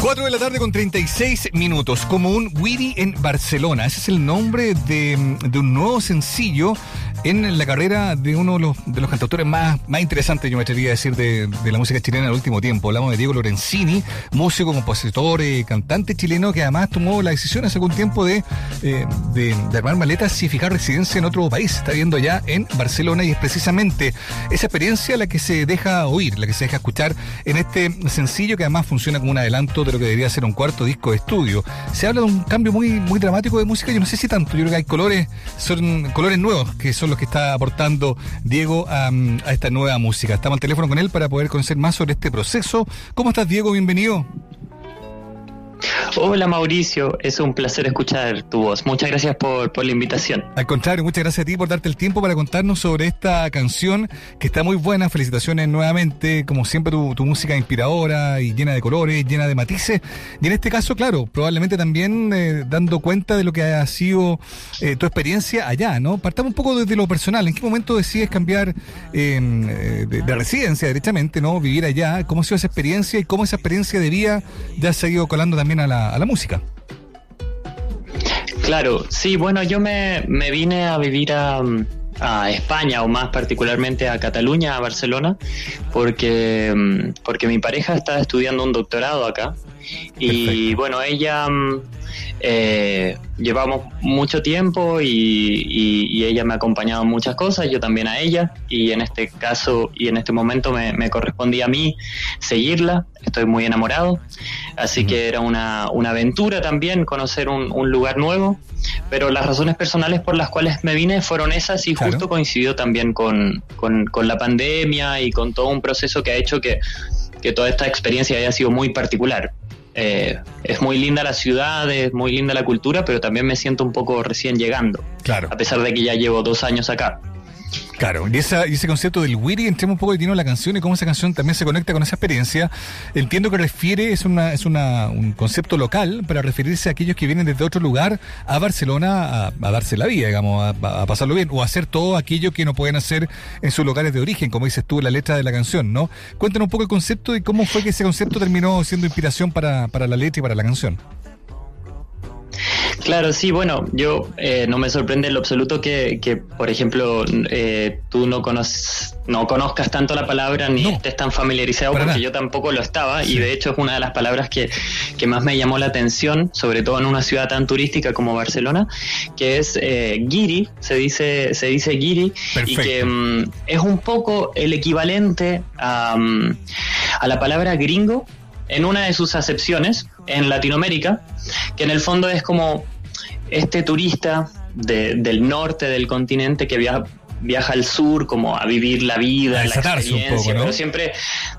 4 de la tarde con 36 minutos, como un Witty en Barcelona. Ese es el nombre de, un nuevo sencillo en la carrera de uno de los, de cantautores más, más interesantes, yo me atrevería a decir, de, la música chilena en el último tiempo. Hablamos de Diego Lorenzini, músico, compositor, eh, cantante chileno que además tomó la decisión hace algún tiempo de, eh, de, de, armar maletas y fijar residencia en otro país. Está viendo ya en Barcelona y es precisamente esa experiencia la que se deja oír, la que se deja escuchar en este sencillo que además funciona como un adelanto de lo que debería ser un cuarto disco de estudio. Se habla de un cambio muy, muy dramático de música, yo no sé si tanto, yo creo que hay colores, son colores nuevos que son los que está aportando Diego a, a esta nueva música. Estamos al teléfono con él para poder conocer más sobre este proceso. ¿Cómo estás, Diego? Bienvenido. Hola Mauricio, es un placer escuchar tu voz. Muchas gracias por, la invitación. Al contrario, muchas gracias a ti por darte el tiempo para contarnos sobre esta canción que está muy buena. Felicitaciones nuevamente, como siempre tu, música inspiradora y llena de colores, llena de matices. Y en este caso, claro, probablemente también eh, dando cuenta de lo que ha sido eh, tu experiencia allá, ¿no? Partamos un poco desde lo personal. ¿En qué momento decides cambiar em, eh, de, residencia, derechamente, ¿no? Vivir allá. ¿Cómo ha sido esa experiencia y cómo esa experiencia de vida ya ha seguido colando también a la a la música. Claro, sí, bueno, yo me, vine a vivir a, España o más particularmente a Cataluña, a Barcelona, porque, porque mi pareja está estudiando un doctorado acá y bueno, ella eh, llevamos mucho tiempo y, ella me ha acompañado en muchas cosas, yo también a ella, y en este caso y en este momento me, correspondía a mí seguirla, estoy muy enamorado, así que era una, aventura también conocer un, lugar nuevo, pero las razones personales por las cuales me vine fueron esas y justo coincidió también con, la pandemia y con todo un proceso que ha hecho que, que toda esta experiencia haya sido muy particular. Eh, es muy linda la ciudad, es muy linda la cultura, pero también me siento un poco recién llegando. Claro. A pesar de que ya llevo dos años acá. Claro, y, esa, y ese concepto del Wiri, entremos un poco de tiene la canción y cómo esa canción también se conecta con esa experiencia. Entiendo que refiere, es una es una, un concepto local para referirse a aquellos que vienen desde otro lugar a Barcelona a, darse la vida, digamos, a, pasarlo bien, o a hacer todo aquello que no pueden hacer en sus lugares de origen, como dices tú en la letra de la canción, ¿no? Cuéntanos un poco el concepto y cómo fue que ese concepto terminó siendo inspiración para, para la letra y para la canción. Claro, sí, bueno, yo eh, no me sorprende en lo absoluto que, por ejemplo, eh, tú no conoces, no conozcas tanto la palabra ni estés tan familiarizado, porque yo tampoco lo estaba, y de hecho es una de las palabras que, más me llamó la atención, sobre todo en una ciudad tan turística como Barcelona, que es eh, giri, se dice, se dice giri, y que mm, es un poco el equivalente a, mm, a la palabra gringo en una de sus acepciones en Latinoamérica, que en el fondo es como este turista del norte del continente que viaja, viaja al sur como a vivir la vida, la experiencia, pero siempre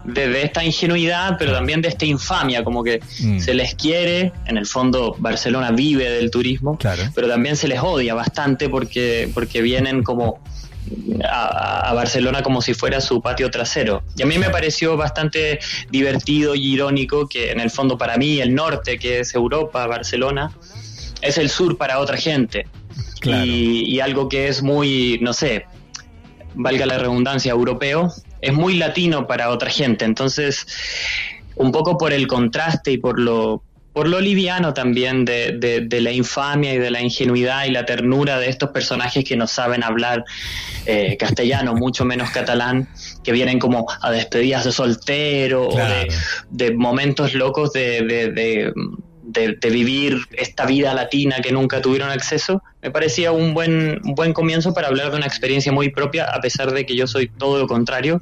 desde esta ingenuidad, pero también de esta infamia, como que mm. se les quiere, en el fondo Barcelona vive del turismo, pero también se les odia bastante porque, porque vienen como a, Barcelona como si fuera su patio trasero. Y a mí me pareció bastante divertido y irónico que en el fondo para mí el norte, que es Europa, Barcelona, es el sur para otra gente. Y, algo que es muy, no sé, valga la redundancia, europeo, es muy latino para otra gente. Entonces, un poco por el contraste y por lo, por lo liviano también de, la infamia y de la ingenuidad y la ternura de estos personajes que no saben hablar eh, castellano, mucho menos catalán, que vienen como a despedidas de soltero o de, momentos locos de de, vivir esta vida latina que nunca tuvieron acceso, me parecía un buen, buen comienzo para hablar de una experiencia muy propia, a pesar de que yo soy todo lo contrario.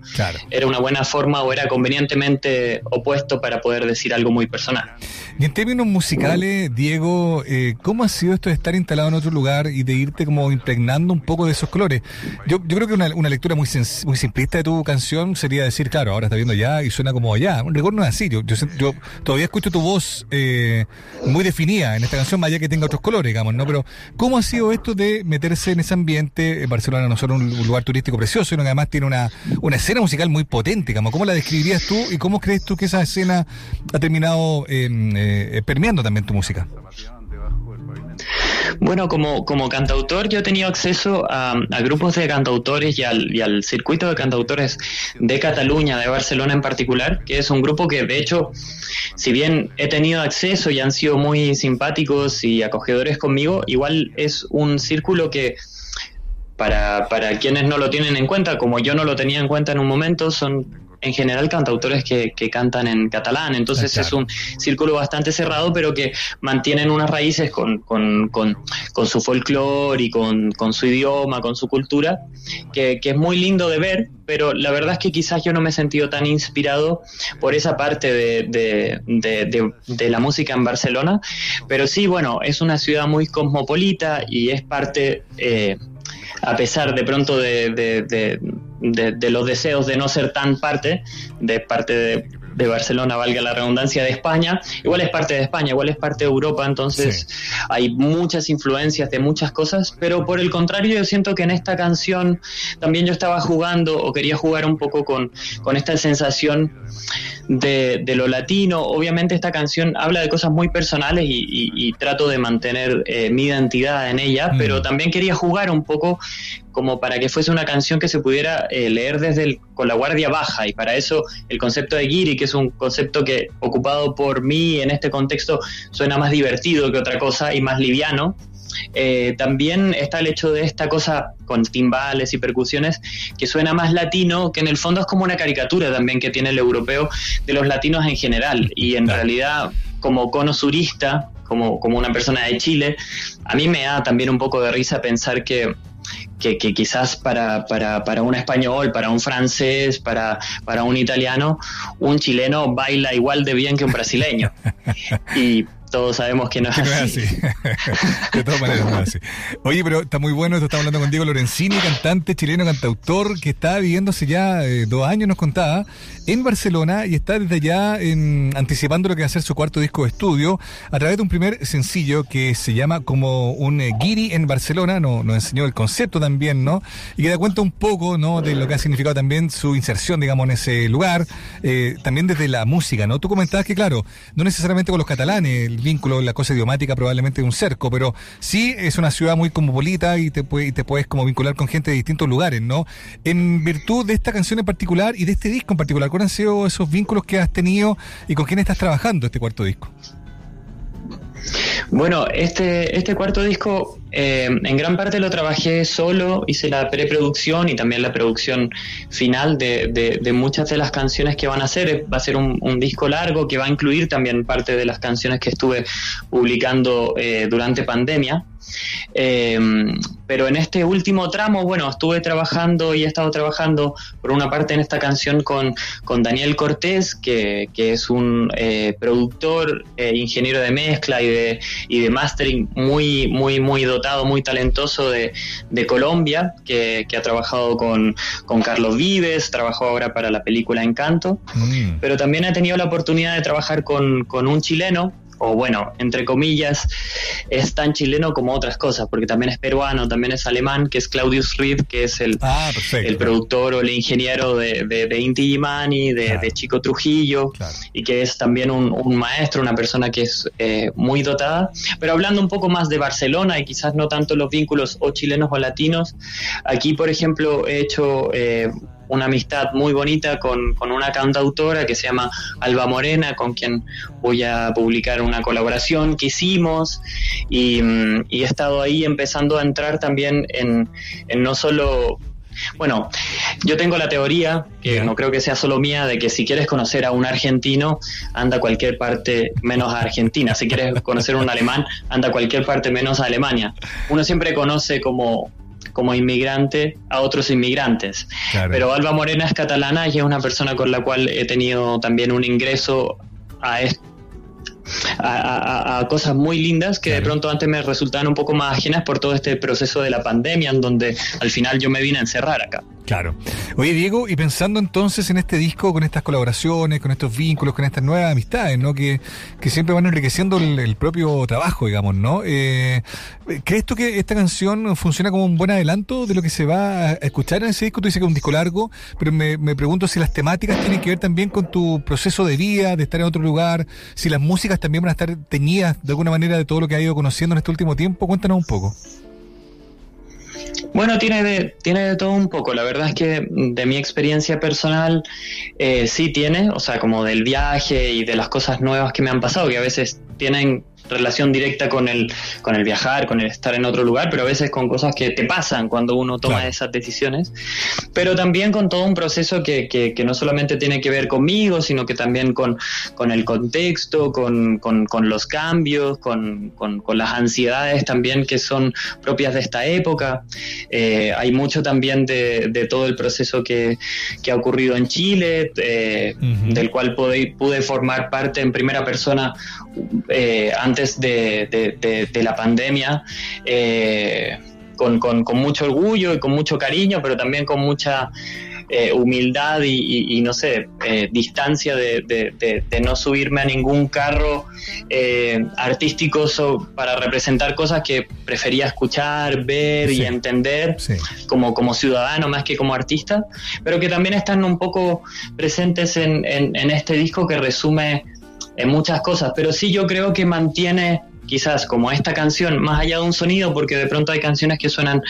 Era una buena forma o era convenientemente opuesto para poder decir algo muy personal. Y en términos musicales, Diego, eh, ¿cómo ha sido esto de estar instalado en otro lugar y de irte como impregnando un poco de esos colores? Yo, yo creo que una, una lectura muy, muy simplista de tu canción sería decir, claro, ahora está viendo allá y suena como allá. Un rigor no es así. Yo, yo, todavía escucho tu voz eh, muy definida en esta canción, más allá que tenga otros colores, digamos, ¿no? Pero, ¿cómo ha sido esto de meterse en ese ambiente? Barcelona no solo un, lugar turístico precioso, sino que además tiene una, una escena musical muy potente, digamos. ¿Cómo la describirías tú y cómo crees tú que esa escena ha terminado eh, eh, permeando también tu música. Bueno, como, como cantautor yo he tenido acceso a, grupos de cantautores y al, y al, circuito de cantautores de Cataluña, de Barcelona en particular, que es un grupo que de hecho si bien he tenido acceso y han sido muy simpáticos y acogedores conmigo, igual es un círculo que para, para quienes no lo tienen en cuenta, como yo no lo tenía en cuenta en un momento, son en general cantautores que, que cantan en catalán, entonces es un círculo bastante cerrado, pero que mantienen unas raíces con, con, con, con su folclore y con, su idioma, con su cultura, que, que, es muy lindo de ver, pero la verdad es que quizás yo no me he sentido tan inspirado por esa parte de, de, de, de la música en Barcelona, pero sí, bueno, es una ciudad muy cosmopolita y es parte... Eh, a pesar de pronto de, de, los deseos de no ser tan parte, de parte de, Barcelona, valga la redundancia, de España, igual es parte de España, igual es parte de Europa, entonces hay muchas influencias de muchas cosas, pero por el contrario yo siento que en esta canción también yo estaba jugando o quería jugar un poco con, con esta sensación de, lo latino. Obviamente esta canción habla de cosas muy personales y, trato de mantener eh, mi identidad en ella, mm. pero también quería jugar un poco como para que fuese una canción que se pudiera eh, leer desde el, con la guardia baja. Y para eso el concepto de Giri, que es un concepto que ocupado por mí en este contexto suena más divertido que otra cosa y más liviano, eh, también está el hecho de esta cosa con timbales y percusiones que suena más latino, que en el fondo es como una caricatura también que tiene el europeo de los latinos en general. Y en realidad, como cono surista, como, como una persona de Chile, a mí me da también un poco de risa pensar que que, quizás para, para, para, un español, para un francés, para, para un italiano, un chileno baila igual de bien que un brasileño. Y todos sabemos que no es así. de todas maneras no es así. Oye, pero está muy bueno esto. Estamos hablando con Diego Lorenzini, cantante chileno, cantautor, que está viviéndose ya eh, dos años, nos contaba, en Barcelona y está desde allá en, anticipando lo que va a ser su cuarto disco de estudio a través de un primer sencillo que se llama como un eh, guiri en Barcelona. Nos, nos enseñó el concepto también, ¿no? Y que da cuenta un poco, ¿no? De lo que ha significado también su inserción, digamos, en ese lugar. Eh, también desde la música, ¿no? Tú comentabas que, claro, no necesariamente con los catalanes, vínculo, la cosa idiomática probablemente de un cerco, pero sí es una ciudad muy cosmopolita y te, y te puedes como vincular con gente de distintos lugares, ¿no? En virtud de esta canción en particular y de este disco en particular, ¿cuáles han sido esos vínculos que has tenido y con quién estás trabajando este cuarto disco? Bueno, este, este cuarto disco eh, en gran parte lo trabajé solo, hice la preproducción y también la producción final de, de, muchas de las canciones que van a hacer. Va a ser un, disco largo que va a incluir también parte de las canciones que estuve publicando eh, durante pandemia. Eh, pero en este último tramo, bueno, estuve trabajando y he estado trabajando por una parte en esta canción con, con Daniel Cortés, que, que es un eh, productor, eh, ingeniero de mezcla y de, y de mastering muy, muy, muy dotado, muy talentoso de, de Colombia, que, que, ha trabajado con, con Carlos Vives, trabajó ahora para la película Encanto, mm. pero también he tenido la oportunidad de trabajar con, con un chileno o bueno, entre comillas, es tan chileno como otras cosas, porque también es peruano, también es alemán, que es Claudius Reed, que es el, ah, el productor o el ingeniero de, de, Inti Gimani, de, Chico Trujillo, y que es también un, maestro, una persona que es eh, muy dotada. Pero hablando un poco más de Barcelona y quizás no tanto los vínculos o chilenos o latinos, aquí, por ejemplo, he hecho... Eh, una amistad muy bonita con, con, una cantautora que se llama Alba Morena, con quien voy a publicar una colaboración que hicimos y, mm, he estado ahí empezando a entrar también en, en no solo bueno, yo tengo la teoría, que no creo que sea solo mía, de que si quieres conocer a un argentino, anda a cualquier parte menos a Argentina. Si quieres conocer a un alemán, anda a cualquier parte menos a Alemania. Uno siempre conoce como como inmigrante a otros inmigrantes. Pero Alba Morena es catalana y es una persona con la cual he tenido también un ingreso a, a, cosas muy lindas que de pronto antes me resultaban un poco más ajenas por todo este proceso de la pandemia, en donde al final yo me vine a encerrar acá. Claro. Oye, Diego, y pensando entonces en este disco, con estas colaboraciones, con estos vínculos, con estas nuevas amistades, ¿no? Que, que siempre van enriqueciendo el, propio trabajo, digamos, ¿no? Eh, ¿Crees tú que esta canción funciona como un buen adelanto de lo que se va a escuchar en ese disco? Tú dices que es un disco largo, pero me, me pregunto si las temáticas tienen que ver también con tu proceso de vida, de estar en otro lugar, si las músicas también van a estar teñidas de alguna manera de todo lo que ha ido conociendo en este último tiempo. Cuéntanos un poco. Bueno, tiene de, tiene de todo un poco. La verdad es que de mi experiencia personal eh, sí tiene, o sea, como del viaje y de las cosas nuevas que me han pasado, que a veces tienen relación directa con el, con el viajar, con el estar en otro lugar, pero a veces con cosas que te pasan cuando uno toma esas decisiones, pero también con todo un proceso que, que, no solamente tiene que ver conmigo, sino que también con, con el contexto, con, con, los cambios, con, las ansiedades también que son propias de esta época. Eh, hay mucho también de, de, todo el proceso que, que ha ocurrido en Chile, eh, del cual pude, pude formar parte en primera persona eh, antes de, la pandemia, eh, con, mucho orgullo y con mucho cariño, pero también con mucha eh, humildad y, no sé, distancia de, no subirme a ningún carro artístico para representar cosas que prefería escuchar, ver y entender como, como ciudadano más que como artista, pero que también están un poco presentes en, en este disco que resume en muchas cosas, pero sí yo creo que mantiene quizás como esta canción, más allá de un sonido, porque de pronto hay canciones que suenan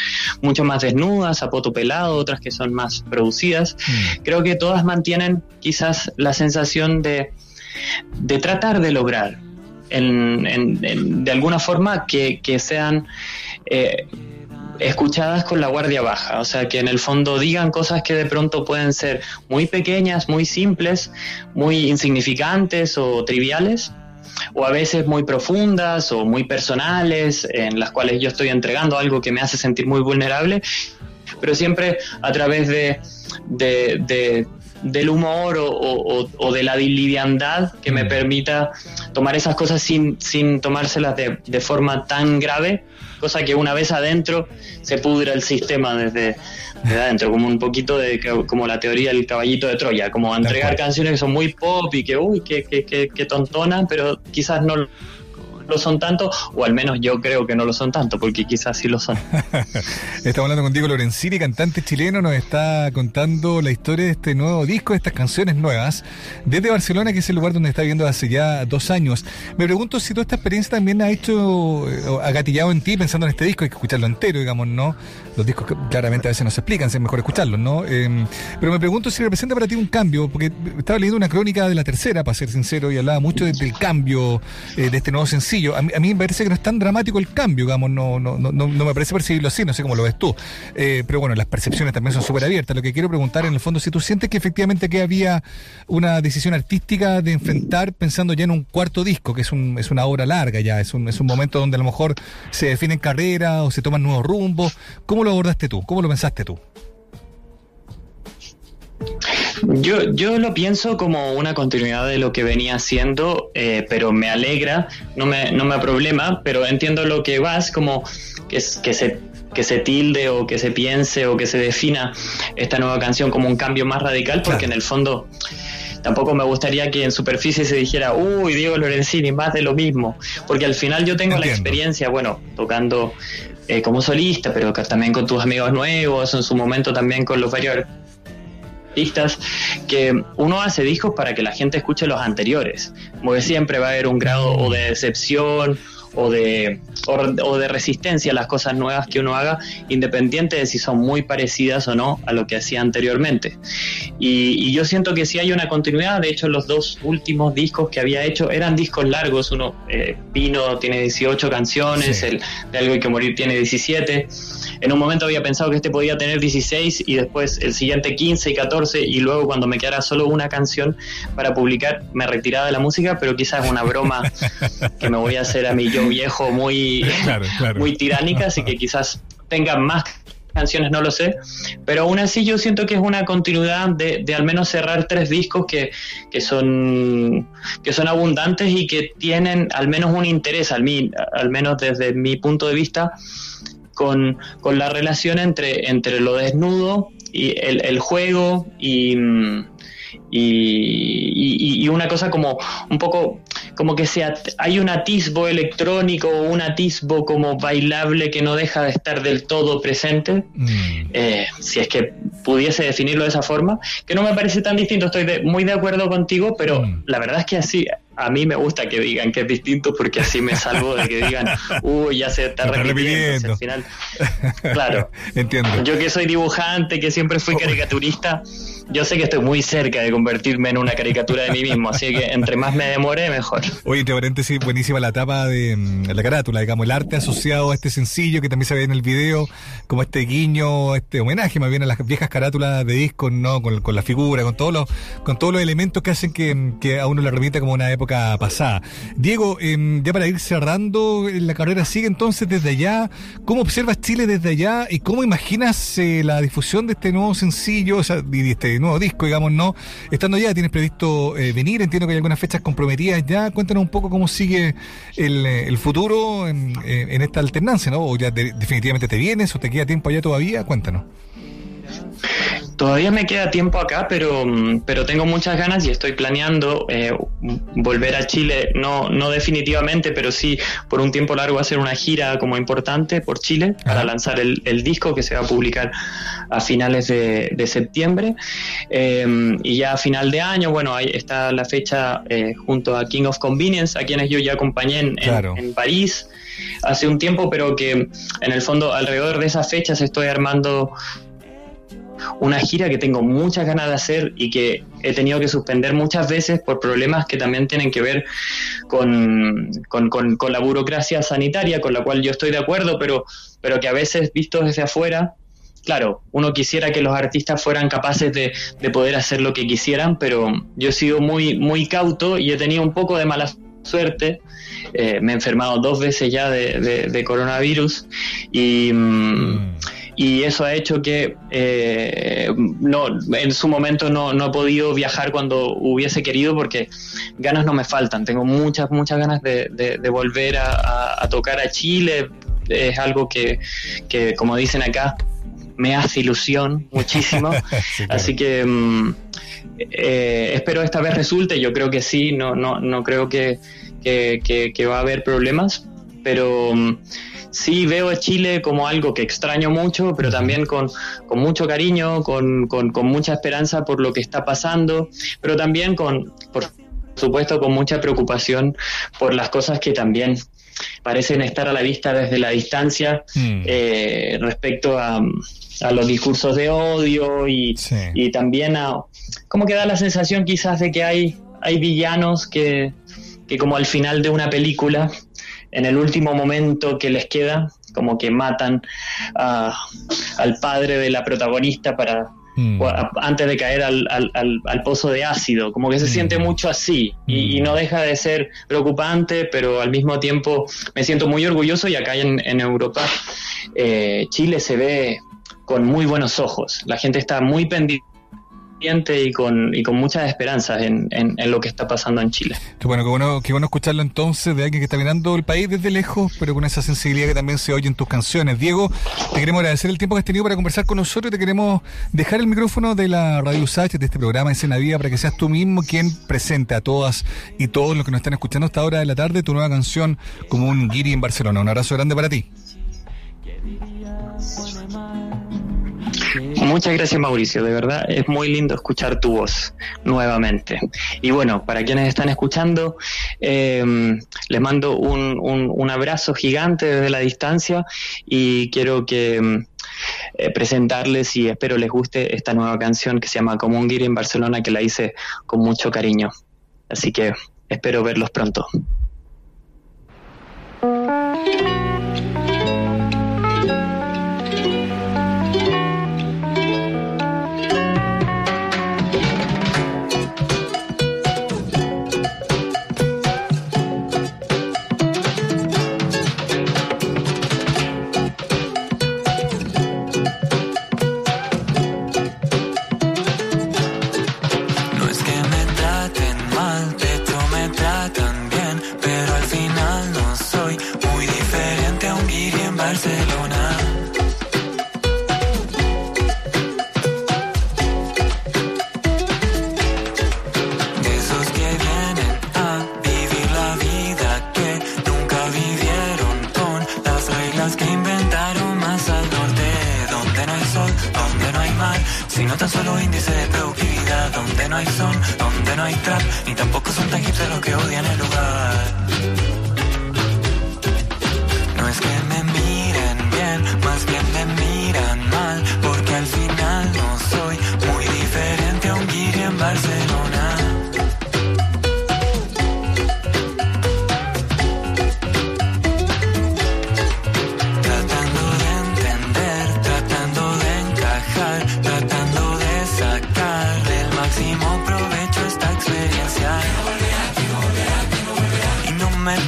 mucho más desnudas, a poto pelado, otras que son más producidas, mm. creo que todas mantienen quizás la sensación de, de tratar de lograr en, de alguna forma que, que sean eh, escuchadas con la guardia baja, o sea, que en el fondo digan cosas que de pronto pueden ser muy pequeñas, muy simples, muy insignificantes o triviales, o a veces muy profundas o muy personales, en las cuales yo estoy entregando algo que me hace sentir muy vulnerable, pero siempre a través de, del humor o, de la liviandad que me mm. permita tomar esas cosas sin, sin tomárselas de, de forma tan grave cosa que una vez adentro se pudra el sistema desde, adentro, como un poquito de como la teoría del caballito de Troya, como entregar canciones que son muy pop y que, uy, que, que, que, que tontonas, pero quizás no lo son tanto, o al menos yo creo que no lo son tanto, porque quizás sí lo son. Estamos hablando contigo, Lorenzini, cantante chileno, nos está contando la historia de este nuevo disco, de estas canciones nuevas, desde Barcelona, que es el lugar donde está viviendo hace ya dos años. Me pregunto si toda esta experiencia también ha hecho, eh, ha gatillado en ti pensando en este disco, hay que escucharlo entero, digamos, ¿no? Los discos claramente a veces no se explican, es mejor escucharlos, ¿no? Em, pero me pregunto si representa para ti un cambio, porque estaba leyendo una crónica de la tercera, para ser sincero, y hablaba mucho del cambio eh, de este nuevo sencillo a mí, me parece que no es tan dramático el cambio, digamos, no, no, no, no me parece percibirlo así, no sé cómo lo ves tú. Eh, pero bueno, las percepciones también son súper abiertas. Lo que quiero preguntar en el fondo, si tú sientes que efectivamente que había una decisión artística de enfrentar pensando ya en un cuarto disco, que es, un, es una obra larga ya, es un, es un momento donde a lo mejor se definen carreras o se toman nuevos rumbos. ¿Cómo lo abordaste tú? ¿Cómo lo pensaste tú? Yo, yo lo pienso como una continuidad de lo que venía haciendo, eh, pero me alegra, no me, no me problema, pero entiendo lo que vas, como que, que se que se tilde o que se piense o que se defina esta nueva canción como un cambio más radical, porque en el fondo tampoco me gustaría que en superficie se dijera, uy, Diego Lorenzini, más de lo mismo, porque al final yo tengo la experiencia, bueno, tocando eh, como solista, pero también con tus amigos nuevos, en su momento también con los varios que uno hace discos para que la gente escuche los anteriores, porque siempre va a haber un grado o de decepción o de, o, de resistencia a las cosas nuevas que uno haga, independiente de si son muy parecidas o no a lo que hacía anteriormente. Y, yo siento que si hay una continuidad, de hecho los dos últimos discos que había hecho eran discos largos, uno, eh, Pino tiene 18 canciones, el de Algo hay que morir tiene 17 en un momento había pensado que este podía tener 16 y después el siguiente 15 y 14 y luego cuando me quedara solo una canción para publicar me retiraba de la música, pero quizás es una broma que me voy a hacer a mi yo viejo muy, muy tiránica, así que quizás tenga más canciones, no lo sé, pero aún así yo siento que es una continuidad de, de al menos cerrar tres discos que, que, son, que son abundantes y que tienen al menos un interés, al, mí, al menos desde mi punto de vista, con, con la relación entre, entre lo desnudo y el, el juego y, y, y, una cosa como un poco como que sea, hay un atisbo electrónico o un atisbo como bailable que no deja de estar del todo presente, mm. eh, si es que pudiese definirlo de esa forma, que no me parece tan distinto, estoy muy de acuerdo contigo, pero mm. la verdad es que así, a mí me gusta que digan que es distinto porque así me salvo de que digan, uy, ya se está, repitiendo. Al final, claro. Entiendo. Yo que soy dibujante, que siempre fui caricaturista, yo sé que estoy muy cerca de convertirme en una caricatura de mí mismo, así que entre más me demore, mejor. Oye, entre paréntesis, buenísima la tapa de mm, la carátula, digamos, el arte asociado a este sencillo que también se ve en el video, como este guiño, este homenaje más bien a las viejas carátulas de discos, ¿no? Con, la figura, con todos los, con todos los elementos que hacen que, a uno le remita como una época pasada. Diego, em, ya para ir cerrando, la carrera sigue entonces desde allá. ¿Cómo observas Chile desde allá y cómo imaginas eh, la difusión de este nuevo sencillo, o sea, de este nuevo disco, digamos, no? Estando allá, ¿tienes previsto eh, venir? Entiendo que hay algunas fechas comprometidas ya. Cuéntanos un poco cómo sigue el, futuro en, en, esta alternancia, ¿no? O ya definitivamente te vienes o te queda tiempo allá todavía. Cuéntanos. Todavía me queda tiempo acá, pero, mm, pero tengo muchas ganas y estoy planeando eh, volver a Chile, no, no definitivamente, pero sí por un tiempo largo hacer una gira como importante por Chile para lanzar el, disco que se va a publicar a finales de, septiembre. Em, y ya a final de año, bueno, ahí está la fecha eh, junto a King of Convenience, a quienes yo ya acompañé en, en París hace un tiempo, pero que en el fondo alrededor de esas fechas estoy armando una gira que tengo muchas ganas de hacer y que he tenido que suspender muchas veces por problemas que también tienen que ver con, con, la burocracia sanitaria, con la cual yo estoy de acuerdo, pero, pero que a veces visto desde afuera, claro, uno quisiera que los artistas fueran capaces de, poder hacer lo que quisieran, pero yo he sido muy, muy cauto y he tenido un poco de mala suerte. Eh, me he enfermado dos veces ya de, coronavirus y... Mm, mm y eso ha hecho que eh, no, en su momento no, no, he podido viajar cuando hubiese querido porque ganas no me faltan. Tengo muchas, muchas ganas de, de, volver a, tocar a Chile. Es algo que, que, como dicen acá, me hace ilusión muchísimo. Así que mm, eh, espero esta vez resulte. Yo creo que sí, no, no, no creo que, que, que va a haber problemas, pero mm, sí veo a Chile como algo que extraño mucho, pero también con, mucho cariño, con, mucha esperanza por lo que está pasando, pero también con, por supuesto, con mucha preocupación por las cosas que también parecen estar a la vista desde la distancia mm. eh, respecto a, los discursos de odio y, y, también a como que da la sensación quizás de que hay, hay villanos que, que como al final de una película en el último momento que les queda, como que matan al padre de la protagonista para mm. antes de caer al, al, pozo de ácido, como que se mm. siente mucho así y, mm. no deja de ser preocupante, pero al mismo tiempo me siento muy orgulloso y acá en, en Europa eh, Chile se ve con muy buenos ojos, la gente está muy pendiente y con, y con muchas esperanzas en, en, lo que está pasando en Chile. Qué bueno, qué bueno, qué bueno escucharlo entonces de alguien que está mirando el país desde lejos, pero con esa sensibilidad que también se oye en tus canciones. Diego, te queremos agradecer el tiempo que has tenido para conversar con nosotros y te queremos dejar el micrófono de la Radio USACH, de este programa Escena Vida, para que seas tú mismo quien presente a todas y todos los que nos están escuchando a esta hora de la tarde tu nueva canción como un guiri en Barcelona. Un abrazo grande para ti. Muchas gracias Mauricio, de verdad es muy lindo escuchar tu voz nuevamente. Y bueno, para quienes están escuchando, em, les mando un, un, abrazo gigante desde la distancia y quiero que em, eh, presentarles y espero les guste esta nueva canción que se llama Como un en Barcelona que la hice con mucho cariño. Así que espero verlos pronto.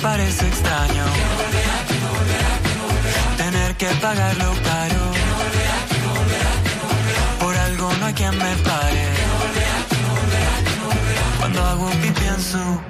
Parece extraño tener que pagarlo caro. Por algo no hay quien me pare. Cuando hago pipi en su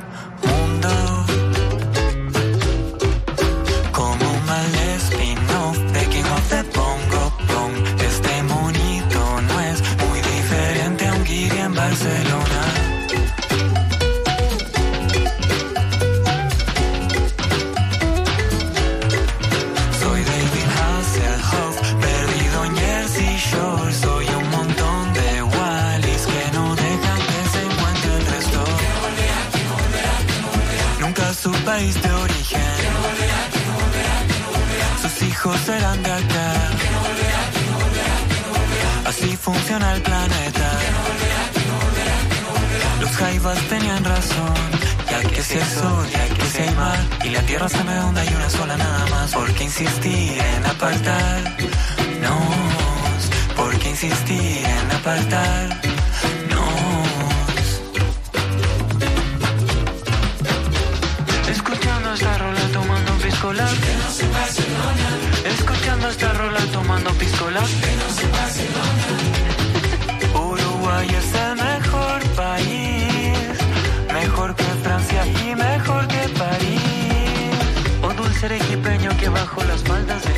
en apartarnos. Escuchando esta rola tomando un pisco Escuchando esta rola tomando pisco Uruguay es el mejor país, mejor que Francia y mejor que París. O dulce arequipeño que bajo las faldas de